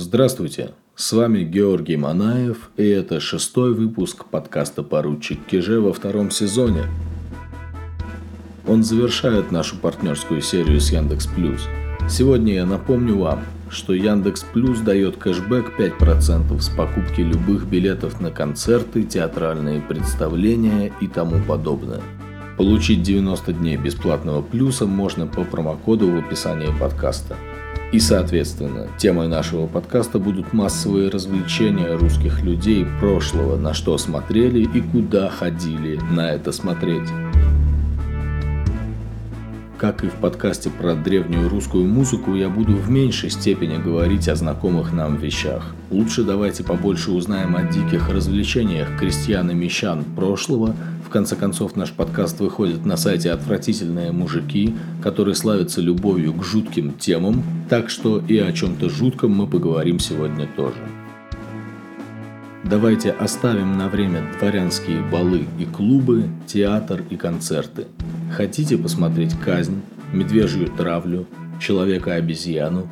Здравствуйте, с вами Георгий Манаев, и это шестой выпуск подкаста «Поручик Киже» во втором сезоне. Он завершает нашу партнерскую серию с Яндекс Плюс. Сегодня я напомню вам, что Яндекс Плюс дает кэшбэк 5% с покупки любых билетов на концерты, театральные представления и тому подобное. Получить 90 дней бесплатного плюса можно по промокоду в описании подкаста – и, соответственно, темой нашего подкаста будут массовые развлечения русских людей прошлого, на что смотрели и куда ходили на это смотреть. Как и в подкасте про древнюю русскую музыку, я буду в меньшей степени говорить о знакомых нам вещах. Лучше давайте побольше узнаем о диких развлечениях крестьян и мещан прошлого – в конце концов, наш подкаст выходит на сайте «Отвратительные мужики», который славится любовью к жутким темам, так что и о чем-то жутком мы поговорим сегодня тоже. Давайте оставим на время дворянские балы и клубы, театр и концерты. Хотите посмотреть казнь, медвежью травлю, человека-обезьяну,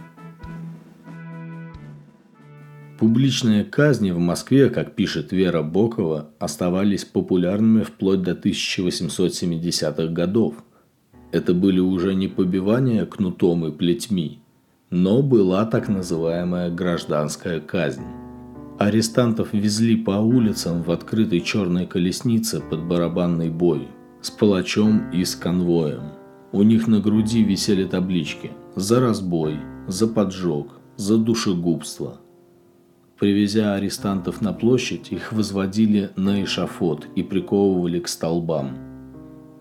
Публичные казни в Москве, как пишет Вера Бокова, оставались популярными вплоть до 1870-х годов. Это были уже не побивания кнутом и плетьми, но была так называемая гражданская казнь. Арестантов везли по улицам в открытой черной колеснице под барабанный бой, с палачом и с конвоем. У них на груди висели таблички «За разбой», «За поджог», «За душегубство», Привезя арестантов на площадь, их возводили на эшафот и приковывали к столбам.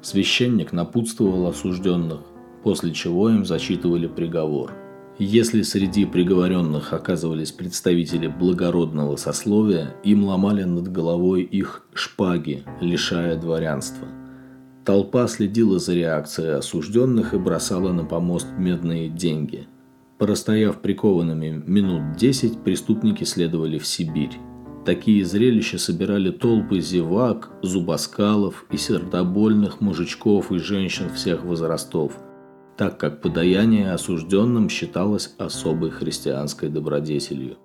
Священник напутствовал осужденных, после чего им зачитывали приговор. Если среди приговоренных оказывались представители благородного сословия, им ломали над головой их шпаги, лишая дворянства. Толпа следила за реакцией осужденных и бросала на помост медные деньги – Простояв прикованными минут десять, преступники следовали в Сибирь. Такие зрелища собирали толпы зевак, зубоскалов и сердобольных мужичков и женщин всех возрастов, так как подаяние осужденным считалось особой христианской добродетелью.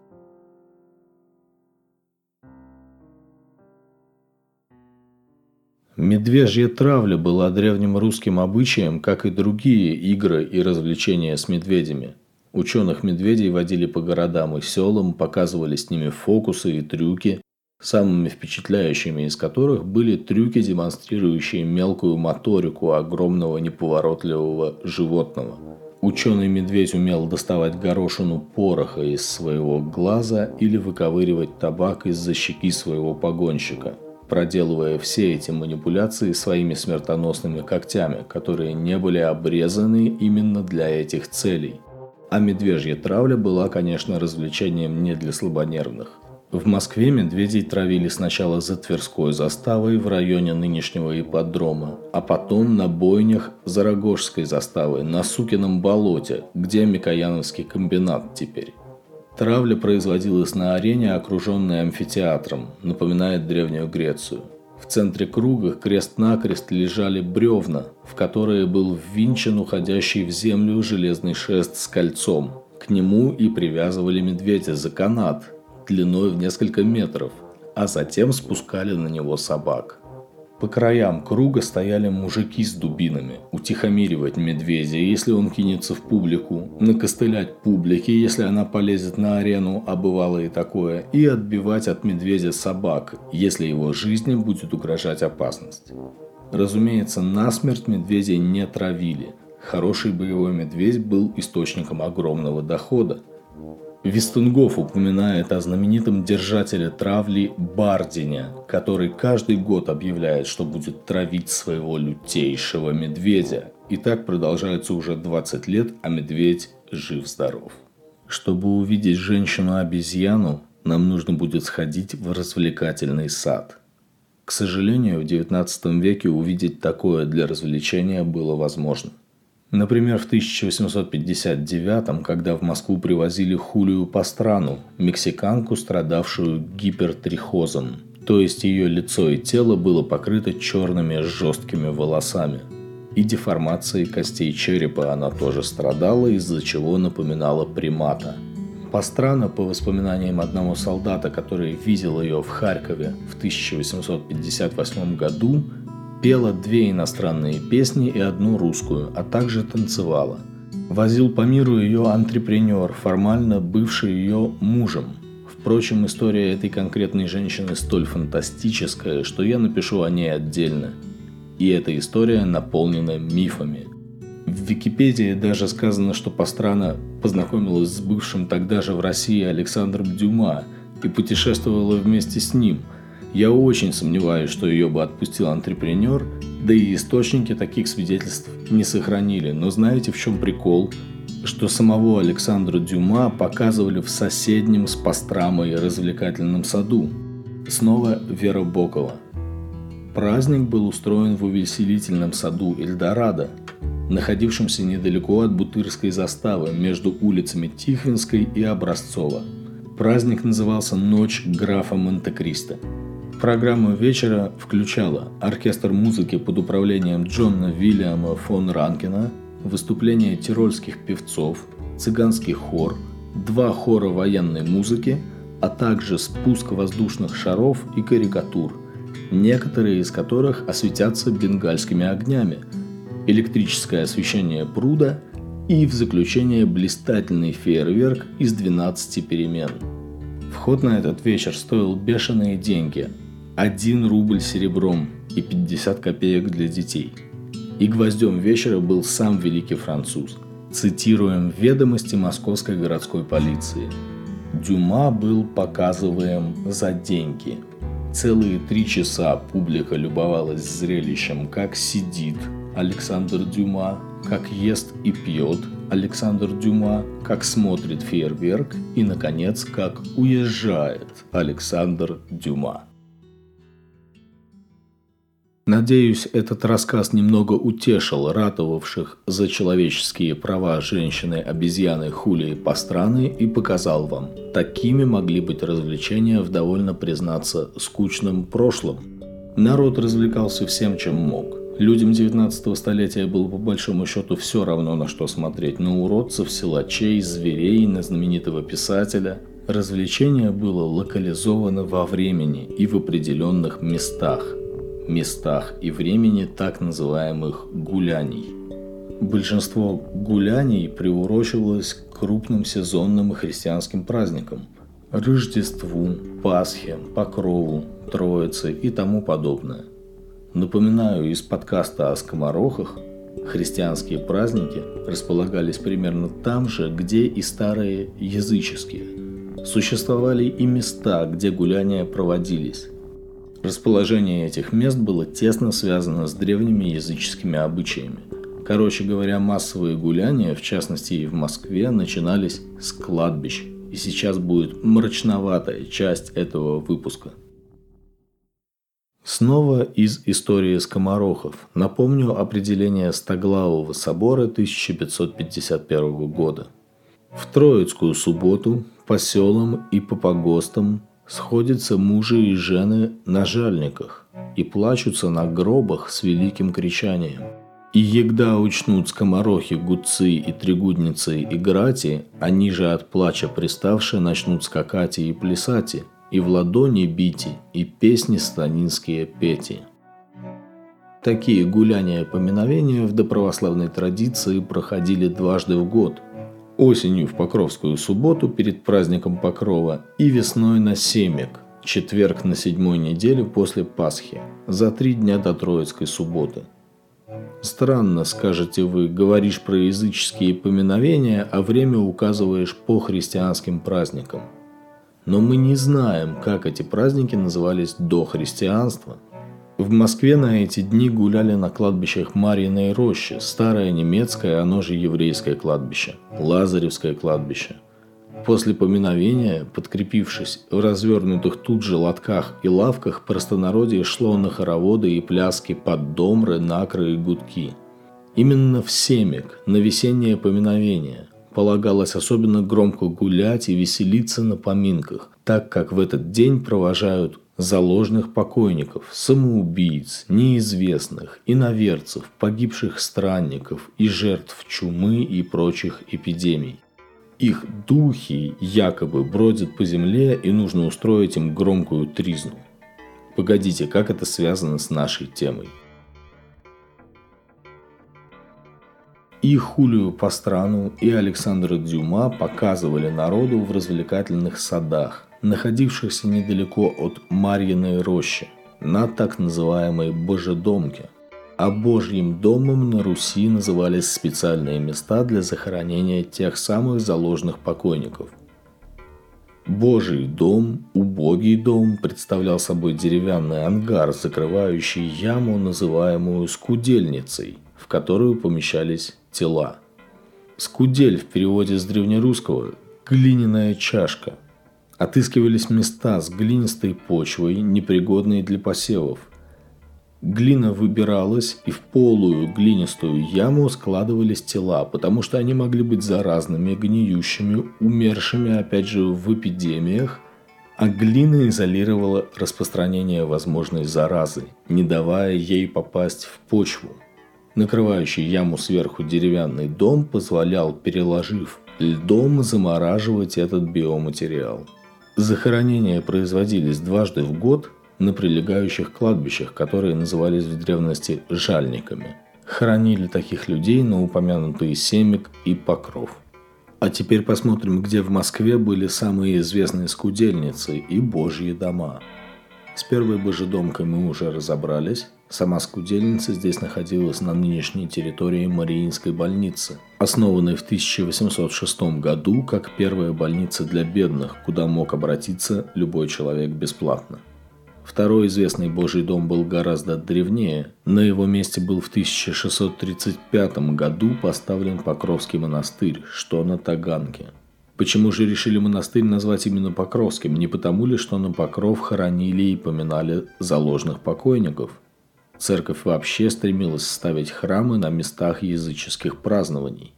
Медвежья травля была древним русским обычаем, как и другие игры и развлечения с медведями – Ученых-медведей водили по городам и селам, показывали с ними фокусы и трюки, самыми впечатляющими из которых были трюки, демонстрирующие мелкую моторику огромного неповоротливого животного. Ученый-медведь умел доставать горошину пороха из своего глаза или выковыривать табак из-за щеки своего погонщика, проделывая все эти манипуляции своими смертоносными когтями, которые не были обрезаны именно для этих целей – а медвежья травля была, конечно, развлечением не для слабонервных. В Москве медведей травили сначала за Тверской заставой в районе нынешнего ипподрома, а потом на бойнях за Рогожской заставой на Сукином болоте, где Микояновский комбинат теперь. Травля производилась на арене, окруженной амфитеатром, напоминает Древнюю Грецию – в центре круга крест-накрест лежали бревна, в которые был ввинчен уходящий в землю железный шест с кольцом. К нему и привязывали медведя за канат, длиной в несколько метров, а затем спускали на него собак. По краям круга стояли мужики с дубинами, утихомиривать медведя, если он кинется в публику, накостылять публике, если она полезет на арену, а бывало и такое, и отбивать от медведя собак, если его жизни будет угрожать опасность. Разумеется, насмерть медведей не травили. Хороший боевой медведь был источником огромного дохода. Вестунгоф упоминает о знаменитом держателе травли Бардине, который каждый год объявляет, что будет травить своего лютейшего медведя. И так продолжается уже 20 лет, а медведь жив-здоров. Чтобы увидеть женщину-обезьяну, нам нужно будет сходить в развлекательный сад. К сожалению, в XIX веке увидеть такое для развлечения было возможно. Например, в 1859 когда в Москву привозили Хулию Пастрану, мексиканку, страдавшую гипертрихозом, то есть ее лицо и тело было покрыто черными жесткими волосами. И деформацией костей черепа она тоже страдала, из-за чего напоминала примата. Пастрана, по воспоминаниям одного солдата, который видел ее в Харькове в 1858 году, пела две иностранные песни и одну русскую, а также танцевала. Возил по миру ее антрепренер, формально бывший ее мужем. Впрочем, история этой конкретной женщины столь фантастическая, что я напишу о ней отдельно. И эта история наполнена мифами – в Википедии даже сказано, что Пастрана познакомилась с бывшим тогда же в России Александром Дюма и путешествовала вместе с ним. Я очень сомневаюсь, что ее бы отпустил антрепренер, да и источники таких свидетельств не сохранили. Но знаете, в чем прикол? Что самого Александра Дюма показывали в соседнем с Пастрамой развлекательном саду. Снова Вера Бокова. Праздник был устроен в увеселительном саду Эльдорадо, находившемся недалеко от Бутырской заставы между улицами Тихвинской и Образцова. Праздник назывался «Ночь графа Монте-Кристо». Программа вечера включала оркестр музыки под управлением Джона Вильяма фон Ранкина, выступления тирольских певцов, цыганский хор, два хора военной музыки, а также спуск воздушных шаров и карикатур, некоторые из которых осветятся бенгальскими огнями – электрическое освещение пруда и в заключение блистательный фейерверк из 12 перемен. Вход на этот вечер стоил бешеные деньги – 1 рубль серебром и 50 копеек для детей. И гвоздем вечера был сам великий француз. Цитируем ведомости московской городской полиции. Дюма был показываем за деньги. Целые три часа публика любовалась зрелищем, как сидит, Александр Дюма, как ест и пьет Александр Дюма, как смотрит фейерверк и, наконец, как уезжает Александр Дюма. Надеюсь, этот рассказ немного утешил ратовавших за человеческие права женщины-обезьяны Хулии Пастраны и показал вам, такими могли быть развлечения в довольно, признаться, скучном прошлом. Народ развлекался всем, чем мог. Людям 19 столетия было по большому счету все равно, на что смотреть. На уродцев, силачей, зверей, на знаменитого писателя. Развлечение было локализовано во времени и в определенных местах. Местах и времени так называемых гуляний. Большинство гуляний приурочивалось к крупным сезонным и христианским праздникам – Рождеству, Пасхе, Покрову, Троице и тому подобное – Напоминаю, из подкаста о скоморохах христианские праздники располагались примерно там же, где и старые языческие. Существовали и места, где гуляния проводились. Расположение этих мест было тесно связано с древними языческими обычаями. Короче говоря, массовые гуляния, в частности и в Москве, начинались с кладбищ. И сейчас будет мрачноватая часть этого выпуска – Снова из истории скоморохов. Напомню определение Стоглавого собора 1551 года. В Троицкую субботу по селам и по погостам сходятся мужи и жены на жальниках и плачутся на гробах с великим кричанием. И егда учнут скоморохи, гудцы и тригудницы играти, они же от плача приставшие начнут скакать и плясати – и в ладони бити, и песни станинские пети. Такие гуляния поминовения в доправославной традиции проходили дважды в год. Осенью в Покровскую субботу перед праздником Покрова и весной на Семек, четверг на седьмой неделе после Пасхи, за три дня до Троицкой субботы. Странно, скажете вы, говоришь про языческие поминовения, а время указываешь по христианским праздникам – но мы не знаем, как эти праздники назывались до христианства. В Москве на эти дни гуляли на кладбищах Марьиной рощи, старое немецкое, оно же еврейское кладбище, Лазаревское кладбище. После поминовения, подкрепившись в развернутых тут же лотках и лавках, простонародье шло на хороводы и пляски под домры, накры и гудки. Именно в Семик, на весеннее поминовение, полагалось особенно громко гулять и веселиться на поминках, так как в этот день провожают заложных покойников, самоубийц, неизвестных, иноверцев, погибших странников и жертв чумы и прочих эпидемий. их духи якобы бродят по земле и нужно устроить им громкую тризну. Погодите, как это связано с нашей темой? И Хулию Пастрану, и Александра Дюма показывали народу в развлекательных садах, находившихся недалеко от Марьиной рощи, на так называемой Божедомке. А Божьим домом на Руси назывались специальные места для захоронения тех самых заложенных покойников. Божий дом, убогий дом, представлял собой деревянный ангар, закрывающий яму, называемую скудельницей, в которую помещались тела. Скудель в переводе с древнерусского – глиняная чашка. Отыскивались места с глинистой почвой, непригодные для посевов. Глина выбиралась, и в полую глинистую яму складывались тела, потому что они могли быть заразными, гниющими, умершими, опять же, в эпидемиях, а глина изолировала распространение возможной заразы, не давая ей попасть в почву. Накрывающий яму сверху деревянный дом позволял, переложив льдом, замораживать этот биоматериал. Захоронения производились дважды в год на прилегающих кладбищах, которые назывались в древности жальниками. Хоронили таких людей на упомянутые Семик и Покров. А теперь посмотрим, где в Москве были самые известные скудельницы и божьи дома. С первой божедомкой мы уже разобрались, Сама скудельница здесь находилась на нынешней территории Мариинской больницы, основанной в 1806 году как первая больница для бедных, куда мог обратиться любой человек бесплатно. Второй известный Божий дом был гораздо древнее. На его месте был в 1635 году поставлен Покровский монастырь, что на Таганке. Почему же решили монастырь назвать именно Покровским? Не потому ли, что на Покров хоронили и поминали заложных покойников – Церковь вообще стремилась ставить храмы на местах языческих празднований.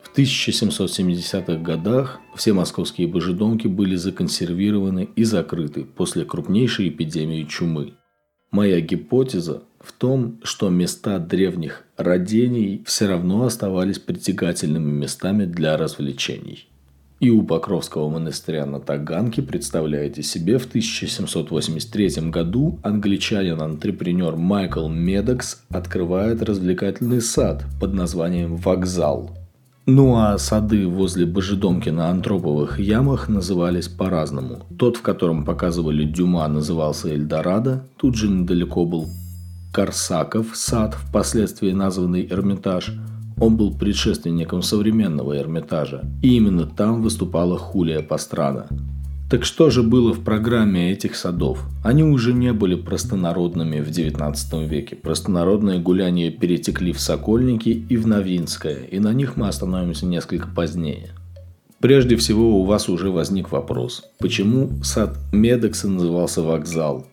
В 1770-х годах все московские божедомки были законсервированы и закрыты после крупнейшей эпидемии чумы. Моя гипотеза в том, что места древних родений все равно оставались притягательными местами для развлечений. И у Покровского монастыря на Таганке, представляете себе, в 1783 году англичанин-антрепренер Майкл Медокс открывает развлекательный сад под названием «Вокзал». Ну а сады возле Божедомки на Антроповых ямах назывались по-разному. Тот, в котором показывали Дюма, назывался Эльдорадо, тут же недалеко был Корсаков сад, впоследствии названный Эрмитаж – он был предшественником современного Эрмитажа, и именно там выступала Хулия Пастрана. Так что же было в программе этих садов? Они уже не были простонародными в XIX веке. Простонародные гуляния перетекли в Сокольники и в Новинское, и на них мы остановимся несколько позднее. Прежде всего у вас уже возник вопрос, почему сад Медекса назывался вокзал?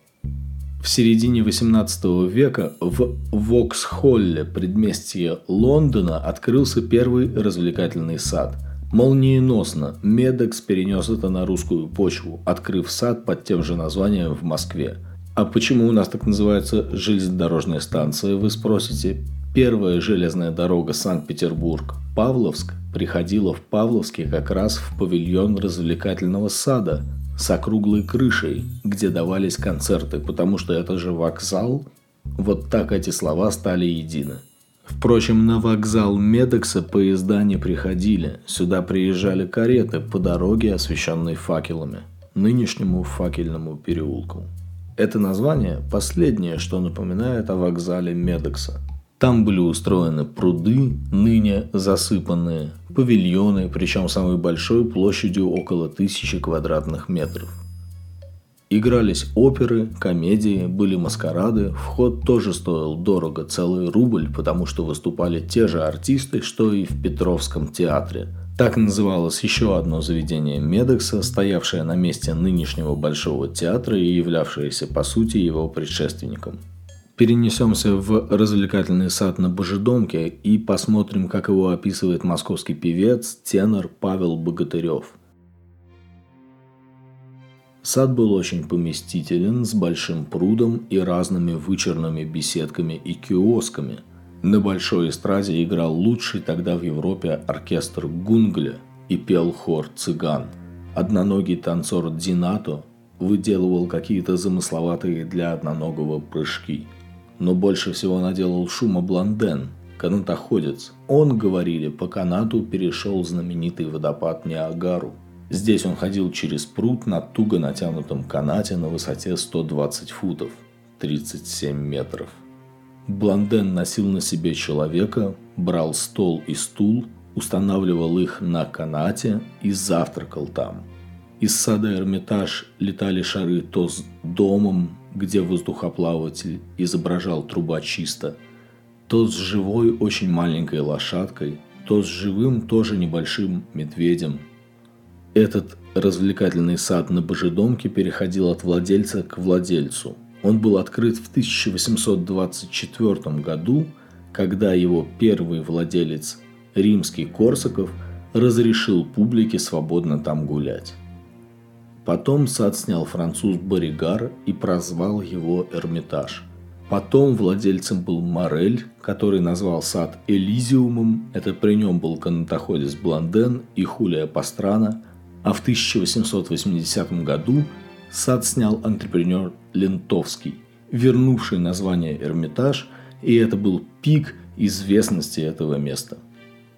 В середине XVIII века в Воксхолле, предместье Лондона, открылся первый развлекательный сад. Молниеносно Медекс перенес это на русскую почву, открыв сад под тем же названием в Москве. А почему у нас так называется железнодорожная станция, вы спросите? Первая железная дорога Санкт-Петербург-Павловск приходила в Павловске как раз в павильон развлекательного сада – с округлой крышей, где давались концерты, потому что это же вокзал. Вот так эти слова стали едины. Впрочем, на вокзал Медекса поезда не приходили. Сюда приезжали кареты по дороге, освещенной факелами. Нынешнему факельному переулку. Это название – последнее, что напоминает о вокзале Медекса – там были устроены пруды, ныне засыпанные, павильоны, причем самой большой площадью около тысячи квадратных метров. Игрались оперы, комедии, были маскарады, вход тоже стоил дорого, целый рубль, потому что выступали те же артисты, что и в Петровском театре. Так называлось еще одно заведение Медекса, стоявшее на месте нынешнего Большого театра и являвшееся по сути его предшественником – перенесемся в развлекательный сад на Божедомке и посмотрим, как его описывает московский певец, тенор Павел Богатырев. Сад был очень поместителен, с большим прудом и разными вычерными беседками и киосками. На большой эстраде играл лучший тогда в Европе оркестр Гунгля. и пел хор цыган. Одноногий танцор Динато выделывал какие-то замысловатые для одноногого прыжки. Но больше всего наделал шума Блонден, канатоходец. Он, говорили, по канату перешел знаменитый водопад Ниагару. Здесь он ходил через пруд на туго натянутом канате на высоте 120 футов, 37 метров. Блонден носил на себе человека, брал стол и стул, устанавливал их на канате и завтракал там – из сада Эрмитаж летали шары то с домом, где воздухоплаватель изображал труба чисто, то с живой очень маленькой лошадкой, то с живым тоже небольшим медведем. Этот развлекательный сад на Божедомке переходил от владельца к владельцу. Он был открыт в 1824 году, когда его первый владелец, римский Корсаков, разрешил публике свободно там гулять. Потом сад снял француз Боригар и прозвал его Эрмитаж. Потом владельцем был Морель, который назвал сад Элизиумом, это при нем был канатоходец Блонден и Хулия Пастрана, а в 1880 году сад снял антрепренер Лентовский, вернувший название Эрмитаж, и это был пик известности этого места.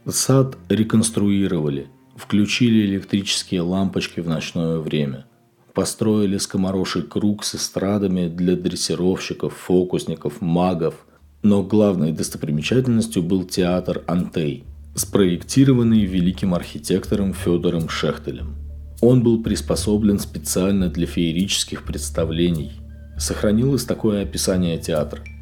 Сад реконструировали – Включили электрические лампочки в ночное время. Построили скомороший круг с эстрадами для дрессировщиков, фокусников, магов. Но главной достопримечательностью был театр «Антей», спроектированный великим архитектором Федором Шехтелем. Он был приспособлен специально для феерических представлений. Сохранилось такое описание театра –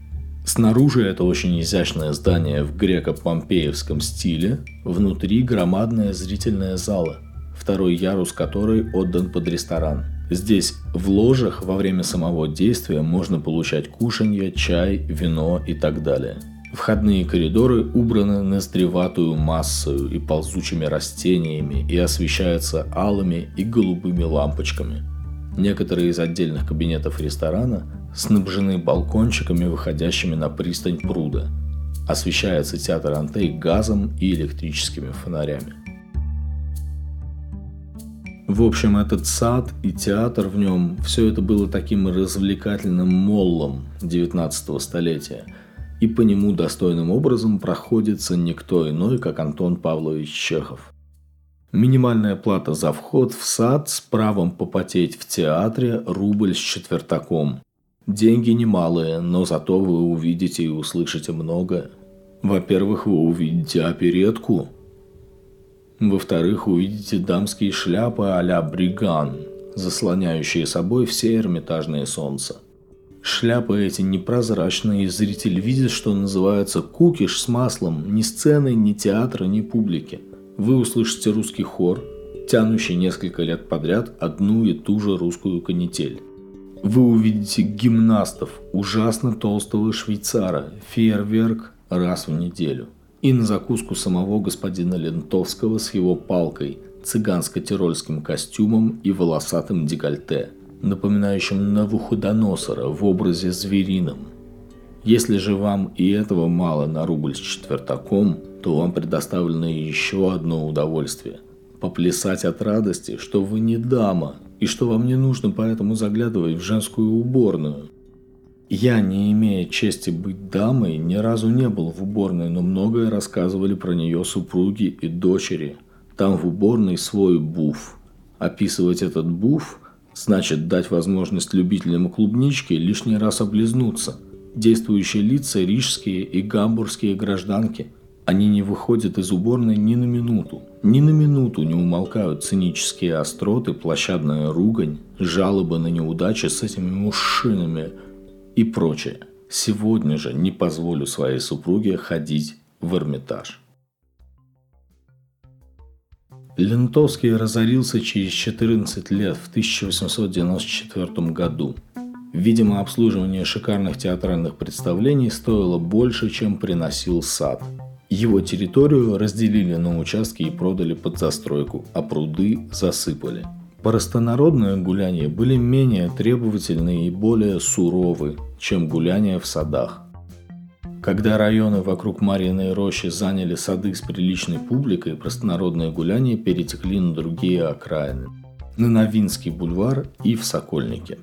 Снаружи это очень изящное здание в греко-помпеевском стиле, внутри громадная зрительная зала, второй ярус которой отдан под ресторан. Здесь в ложах во время самого действия можно получать кушанье, чай, вино и так далее. Входные коридоры убраны ноздреватую массою и ползучими растениями и освещаются алыми и голубыми лампочками. Некоторые из отдельных кабинетов ресторана снабжены балкончиками, выходящими на пристань пруда. Освещается театр Антей газом и электрическими фонарями. В общем, этот сад и театр в нем, все это было таким развлекательным моллом 19 столетия. И по нему достойным образом проходится никто иной, как Антон Павлович Чехов. Минимальная плата за вход в сад с правом попотеть в театре – рубль с четвертаком. Деньги немалые, но зато вы увидите и услышите много. Во-первых, вы увидите оперетку. Во-вторых, увидите дамские шляпы а-ля бриган, заслоняющие собой все эрмитажные солнца. Шляпы эти непрозрачные, и зритель видит, что называется кукиш с маслом, ни сцены, ни театра, ни публики. Вы услышите русский хор, тянущий несколько лет подряд одну и ту же русскую канитель. Вы увидите гимнастов, ужасно толстого швейцара, фейерверк раз в неделю. И на закуску самого господина Лентовского с его палкой, цыганско-тирольским костюмом и волосатым декольте, напоминающим Навуходоносора в образе зверином. Если же вам и этого мало на рубль с четвертаком, то вам предоставлено еще одно удовольствие – поплясать от радости, что вы не дама, и что вам не нужно поэтому заглядывать в женскую уборную. Я, не имея чести быть дамой, ни разу не был в уборной, но многое рассказывали про нее супруги и дочери. Там в уборной свой буф. Описывать этот буф значит дать возможность любителям клубнички лишний раз облизнуться. Действующие лица – рижские и гамбургские гражданки – они не выходят из уборной ни на минуту. Ни на минуту не умолкают цинические остроты, площадная ругань, жалобы на неудачи с этими мужчинами и прочее. Сегодня же не позволю своей супруге ходить в Эрмитаж. Лентовский разорился через 14 лет в 1894 году. Видимо, обслуживание шикарных театральных представлений стоило больше, чем приносил сад – его территорию разделили на участки и продали под застройку, а пруды засыпали. Простонародные гуляния были менее требовательны и более суровы, чем гуляния в садах. Когда районы вокруг Марьиной рощи заняли сады с приличной публикой, простонародные гуляния перетекли на другие окраины. На Новинский бульвар и в Сокольнике.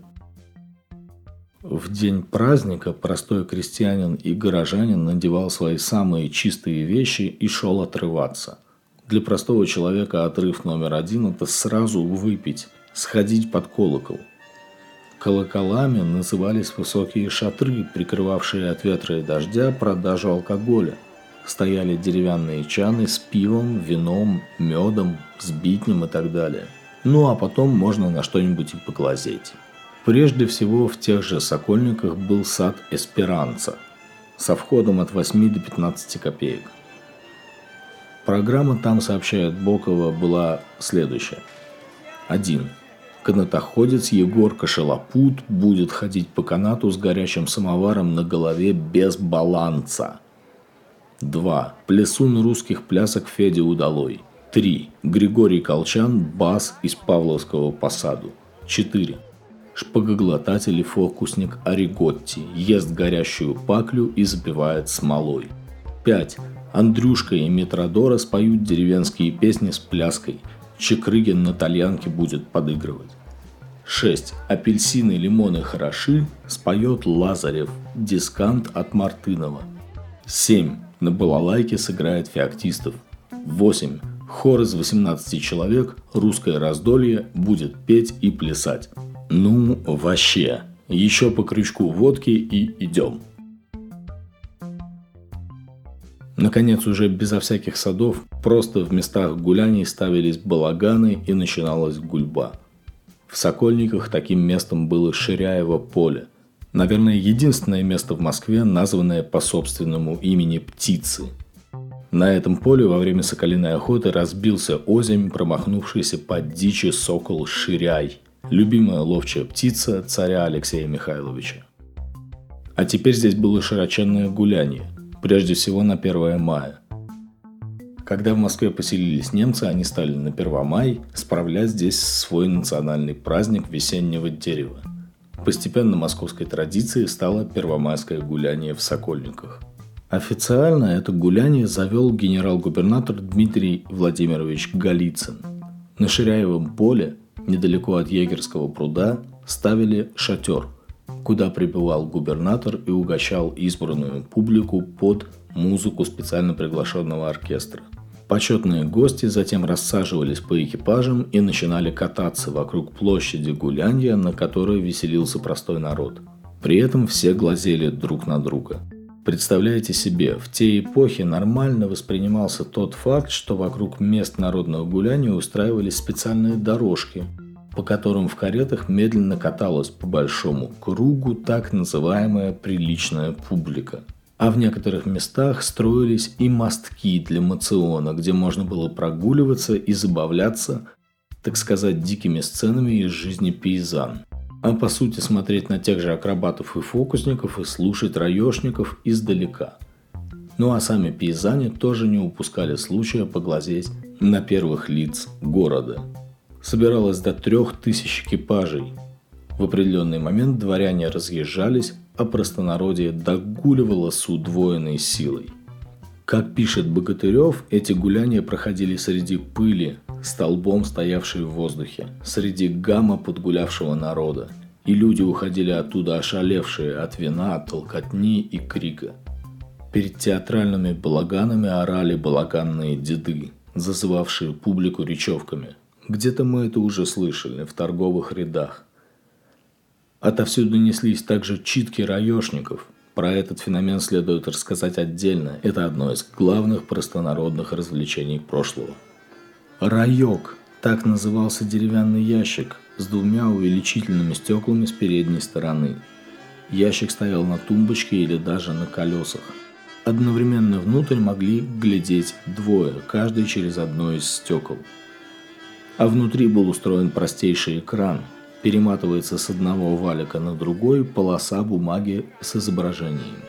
В день праздника простой крестьянин и горожанин надевал свои самые чистые вещи и шел отрываться. Для простого человека отрыв номер один – это сразу выпить, сходить под колокол – Колоколами назывались высокие шатры, прикрывавшие от ветра и дождя продажу алкоголя. Стояли деревянные чаны с пивом, вином, медом, сбитнем и так далее. Ну а потом можно на что-нибудь и поглазеть. Прежде всего в тех же Сокольниках был сад Эсперанца со входом от 8 до 15 копеек. Программа там, сообщает Бокова, была следующая. 1. Канатоходец Егор Кошелопут будет ходить по канату с горячим самоваром на голове без баланса. 2. Плесун русских плясок Федя Удалой. 3. Григорий Колчан, бас из Павловского посаду. 4. Шпагоглотатель и фокусник Ориготти ест горящую паклю и запивает смолой. 5. Андрюшка и Метродора споют деревенские песни с пляской – Чекрыгин на тальянке будет подыгрывать. 6. Апельсины, лимоны хороши, споет Лазарев, дискант от Мартынова. 7. На балалайке сыграет феоктистов. 8. Хор из 18 человек, русское раздолье, будет петь и плясать. Ну, вообще. Еще по крючку водки и идем. Наконец, уже безо всяких садов, просто в местах гуляний ставились балаганы и начиналась гульба. В Сокольниках таким местом было Ширяево поле. Наверное, единственное место в Москве, названное по собственному имени Птицы. На этом поле во время соколиной охоты разбился озимь, промахнувшийся под дичи сокол Ширяй, любимая ловчая птица царя Алексея Михайловича. А теперь здесь было широченное гуляние прежде всего на 1 мая. Когда в Москве поселились немцы, они стали на 1 мая справлять здесь свой национальный праздник весеннего дерева. Постепенно московской традицией стало первомайское гуляние в Сокольниках. Официально это гуляние завел генерал-губернатор Дмитрий Владимирович Голицын. На Ширяевом поле, недалеко от Егерского пруда, ставили шатер – куда прибывал губернатор и угощал избранную публику под музыку специально приглашенного оркестра. Почетные гости затем рассаживались по экипажам и начинали кататься вокруг площади гулянья, на которой веселился простой народ. При этом все глазели друг на друга. Представляете себе, в те эпохи нормально воспринимался тот факт, что вокруг мест народного гуляния устраивались специальные дорожки – по которым в каретах медленно каталась по большому кругу так называемая приличная публика. А в некоторых местах строились и мостки для мациона, где можно было прогуливаться и забавляться, так сказать, дикими сценами из жизни пейзан. А по сути смотреть на тех же акробатов и фокусников и слушать раешников издалека. Ну а сами пейзане тоже не упускали случая поглазеть на первых лиц города – собиралось до трех тысяч экипажей. В определенный момент дворяне разъезжались, а простонародье догуливало с удвоенной силой. Как пишет Богатырев, эти гуляния проходили среди пыли, столбом стоявшей в воздухе, среди гамма подгулявшего народа, и люди уходили оттуда ошалевшие от вина, толкотни и крика. Перед театральными балаганами орали балаганные деды, зазывавшие публику речевками – где-то мы это уже слышали, в торговых рядах. Отовсюду неслись также читки раешников. Про этот феномен следует рассказать отдельно. Это одно из главных простонародных развлечений прошлого. Раек – так назывался деревянный ящик с двумя увеличительными стеклами с передней стороны. Ящик стоял на тумбочке или даже на колесах. Одновременно внутрь могли глядеть двое, каждый через одно из стекол – а внутри был устроен простейший экран. Перематывается с одного валика на другой полоса бумаги с изображением.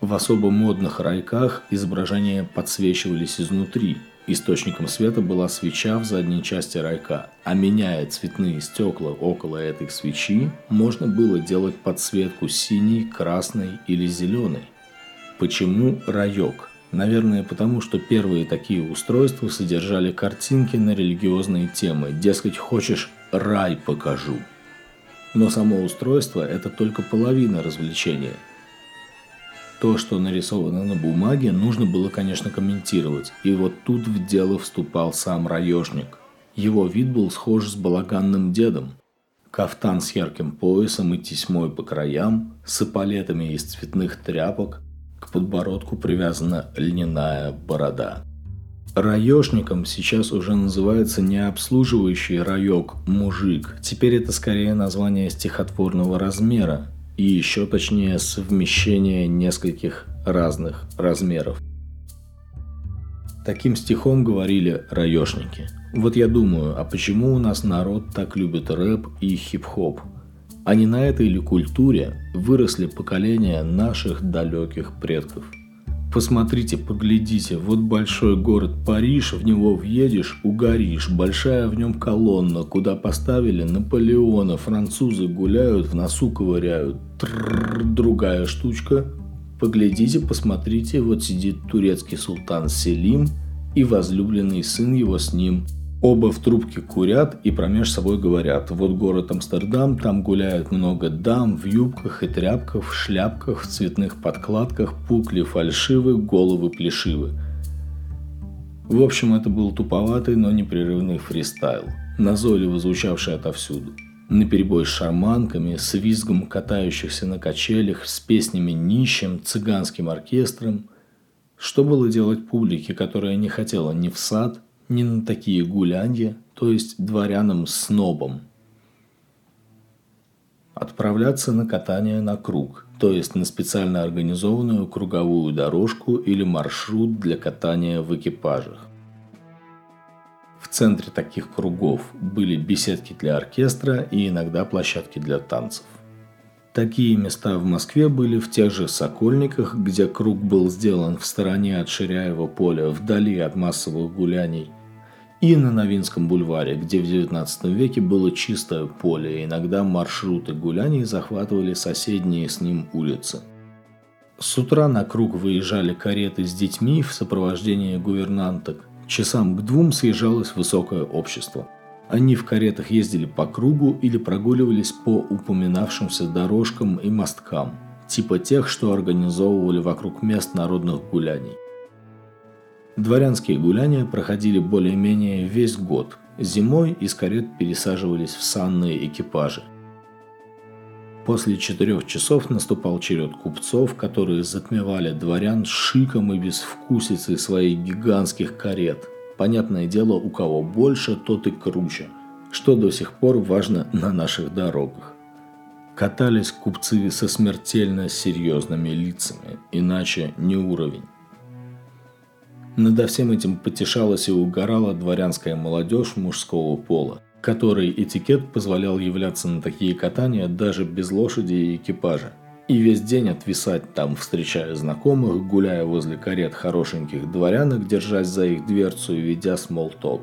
В особо модных райках изображения подсвечивались изнутри. Источником света была свеча в задней части райка, а меняя цветные стекла около этой свечи, можно было делать подсветку синей, красной или зеленой. Почему райок? Наверное, потому что первые такие устройства содержали картинки на религиозные темы. Дескать, хочешь рай покажу. Но само устройство – это только половина развлечения. То, что нарисовано на бумаге, нужно было, конечно, комментировать. И вот тут в дело вступал сам раежник. Его вид был схож с балаганным дедом. Кафтан с ярким поясом и тесьмой по краям, с эполетами из цветных тряпок, к подбородку привязана льняная борода. Раешником сейчас уже называется не обслуживающий раек мужик. Теперь это скорее название стихотворного размера и еще точнее совмещение нескольких разных размеров. Таким стихом говорили раешники. Вот я думаю, а почему у нас народ так любит рэп и хип-хоп? А не на этой ли культуре выросли поколения наших далеких предков – Посмотрите, поглядите, вот большой город Париж, в него въедешь, угоришь. Большая в нем колонна, куда поставили Наполеона. Французы гуляют, в носу ковыряют. Трррр, другая штучка. Поглядите, посмотрите, вот сидит турецкий султан Селим и возлюбленный сын его с ним – Оба в трубке курят и промеж собой говорят. Вот город Амстердам, там гуляют много дам в юбках и тряпках, в шляпках, в цветных подкладках, пукли фальшивы, головы плешивы. В общем, это был туповатый, но непрерывный фристайл, назойливо звучавший отовсюду. На перебой с шарманками, с визгом катающихся на качелях, с песнями нищим, цыганским оркестром. Что было делать публике, которая не хотела ни в сад, не на такие гулянья, то есть дворянам-снобам. Отправляться на катание на круг, то есть на специально организованную круговую дорожку или маршрут для катания в экипажах. В центре таких кругов были беседки для оркестра и иногда площадки для танцев. Такие места в Москве были в тех же Сокольниках, где круг был сделан в стороне от Ширяева поля, вдали от массовых гуляний, и на Новинском бульваре, где в XIX веке было чистое поле, и иногда маршруты гуляний захватывали соседние с ним улицы. С утра на круг выезжали кареты с детьми в сопровождении гувернанток. Часам к двум съезжалось высокое общество – они в каретах ездили по кругу или прогуливались по упоминавшимся дорожкам и мосткам, типа тех, что организовывали вокруг мест народных гуляний. Дворянские гуляния проходили более-менее весь год. Зимой из карет пересаживались в санные экипажи. После четырех часов наступал черед купцов, которые затмевали дворян шиком и безвкусицей своих гигантских карет – Понятное дело, у кого больше, тот и круче, что до сих пор важно на наших дорогах. Катались купцы со смертельно серьезными лицами, иначе не уровень. Надо всем этим потешалась и угорала дворянская молодежь мужского пола, которой этикет позволял являться на такие катания даже без лошади и экипажа – и весь день отвисать там, встречая знакомых, гуляя возле карет хорошеньких дворянок, держась за их дверцу и ведя смолток.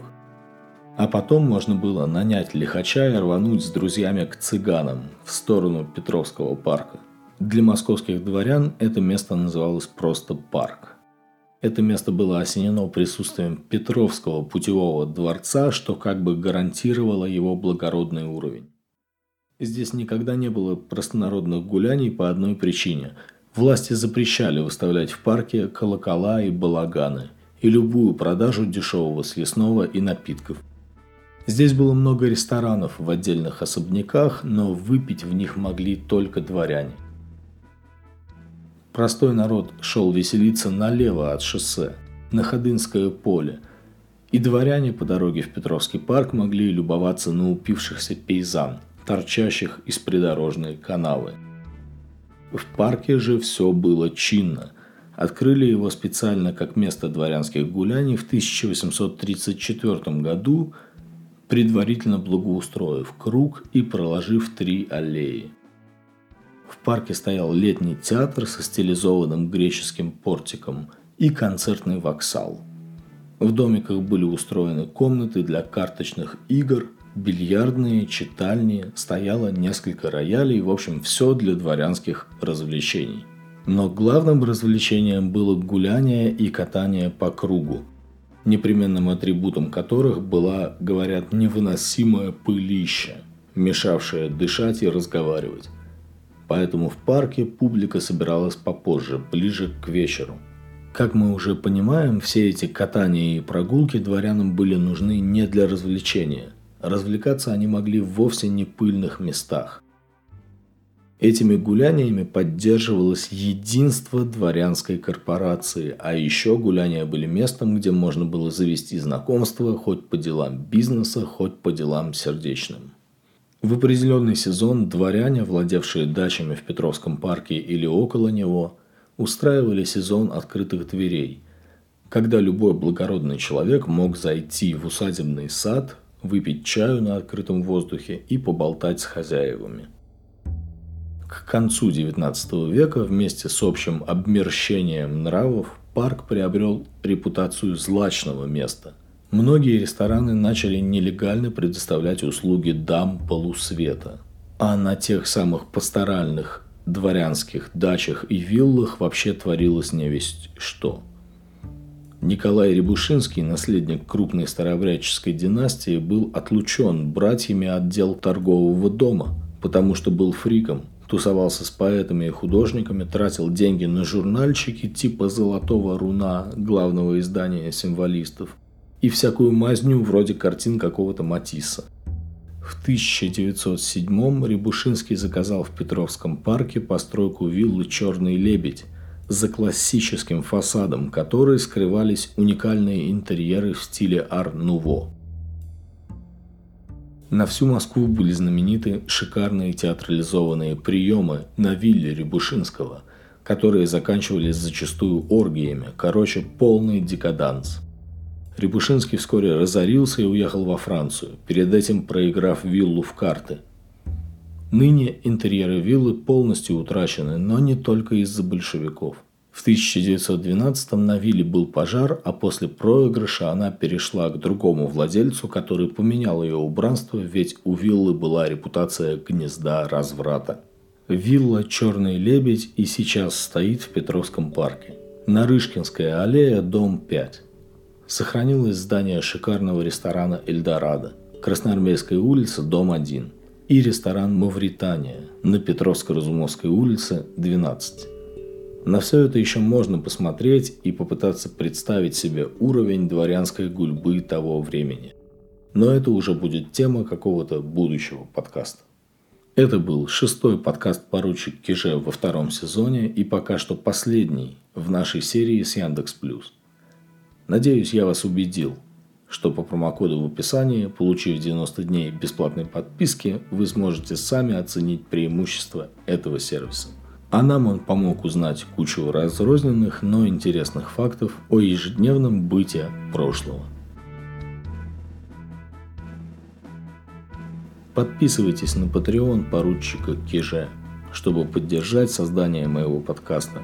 А потом можно было нанять лихача и рвануть с друзьями к цыганам в сторону Петровского парка. Для московских дворян это место называлось просто парк. Это место было осенено присутствием Петровского путевого дворца, что как бы гарантировало его благородный уровень. Здесь никогда не было простонародных гуляний по одной причине. Власти запрещали выставлять в парке колокола и балаганы и любую продажу дешевого съестного и напитков. Здесь было много ресторанов в отдельных особняках, но выпить в них могли только дворяне. Простой народ шел веселиться налево от шоссе, на Ходынское поле, и дворяне по дороге в Петровский парк могли любоваться на упившихся пейзан – торчащих из придорожной канавы. В парке же все было чинно. Открыли его специально как место дворянских гуляний в 1834 году, предварительно благоустроив круг и проложив три аллеи. В парке стоял летний театр со стилизованным греческим портиком и концертный воксал. В домиках были устроены комнаты для карточных игр – бильярдные, читальни, стояло несколько роялей, в общем, все для дворянских развлечений. Но главным развлечением было гуляние и катание по кругу, непременным атрибутом которых была, говорят, невыносимая пылища, мешавшая дышать и разговаривать. Поэтому в парке публика собиралась попозже, ближе к вечеру. Как мы уже понимаем, все эти катания и прогулки дворянам были нужны не для развлечения. Развлекаться они могли вовсе не пыльных местах. Этими гуляниями поддерживалось единство дворянской корпорации, а еще гуляния были местом, где можно было завести знакомства хоть по делам бизнеса, хоть по делам сердечным. В определенный сезон дворяне, владевшие дачами в Петровском парке или около него, устраивали сезон открытых дверей, когда любой благородный человек мог зайти в усадебный сад, выпить чаю на открытом воздухе и поболтать с хозяевами. К концу XIX века вместе с общим обмерщением нравов парк приобрел репутацию злачного места. Многие рестораны начали нелегально предоставлять услуги дам полусвета. А на тех самых пасторальных дворянских дачах и виллах вообще творилось невесть что. Николай Рябушинский, наследник крупной старообрядческой династии, был отлучен братьями от дел торгового дома, потому что был фриком – тусовался с поэтами и художниками, тратил деньги на журнальчики типа «Золотого руна» главного издания символистов и всякую мазню вроде картин какого-то Матисса. В 1907 Рябушинский заказал в Петровском парке постройку виллы «Черный лебедь», за классическим фасадом которой скрывались уникальные интерьеры в стиле ар-нуво. На всю Москву были знамениты шикарные театрализованные приемы на вилле Рябушинского, которые заканчивались зачастую оргиями, короче, полный декаданс. Рябушинский вскоре разорился и уехал во Францию, перед этим проиграв виллу в карты. Ныне интерьеры виллы полностью утрачены, но не только из-за большевиков – в 1912 на вилле был пожар, а после проигрыша она перешла к другому владельцу, который поменял ее убранство, ведь у виллы была репутация гнезда разврата. Вилла «Черный лебедь» и сейчас стоит в Петровском парке. Нарышкинская аллея, дом 5. Сохранилось здание шикарного ресторана «Эльдорадо», Красноармейская улица, дом 1 и ресторан «Мавритания» на Петровско-Разумовской улице, 12. На все это еще можно посмотреть и попытаться представить себе уровень дворянской гульбы того времени. Но это уже будет тема какого-то будущего подкаста. Это был шестой подкаст «Поручик Киже» во втором сезоне и пока что последний в нашей серии с Яндекс Плюс. Надеюсь, я вас убедил, что по промокоду в описании, получив 90 дней бесплатной подписки, вы сможете сами оценить преимущества этого сервиса – а нам он помог узнать кучу разрозненных, но интересных фактов о ежедневном быте прошлого. Подписывайтесь на Patreon поручика Киже, чтобы поддержать создание моего подкаста.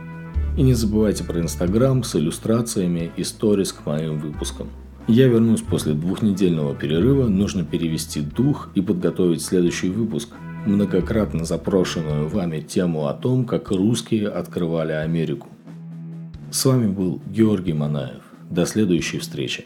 И не забывайте про Инстаграм с иллюстрациями и сторис к моим выпускам. Я вернусь после двухнедельного перерыва, нужно перевести дух и подготовить следующий выпуск – многократно запрошенную вами тему о том, как русские открывали Америку. С вами был Георгий Манаев. До следующей встречи.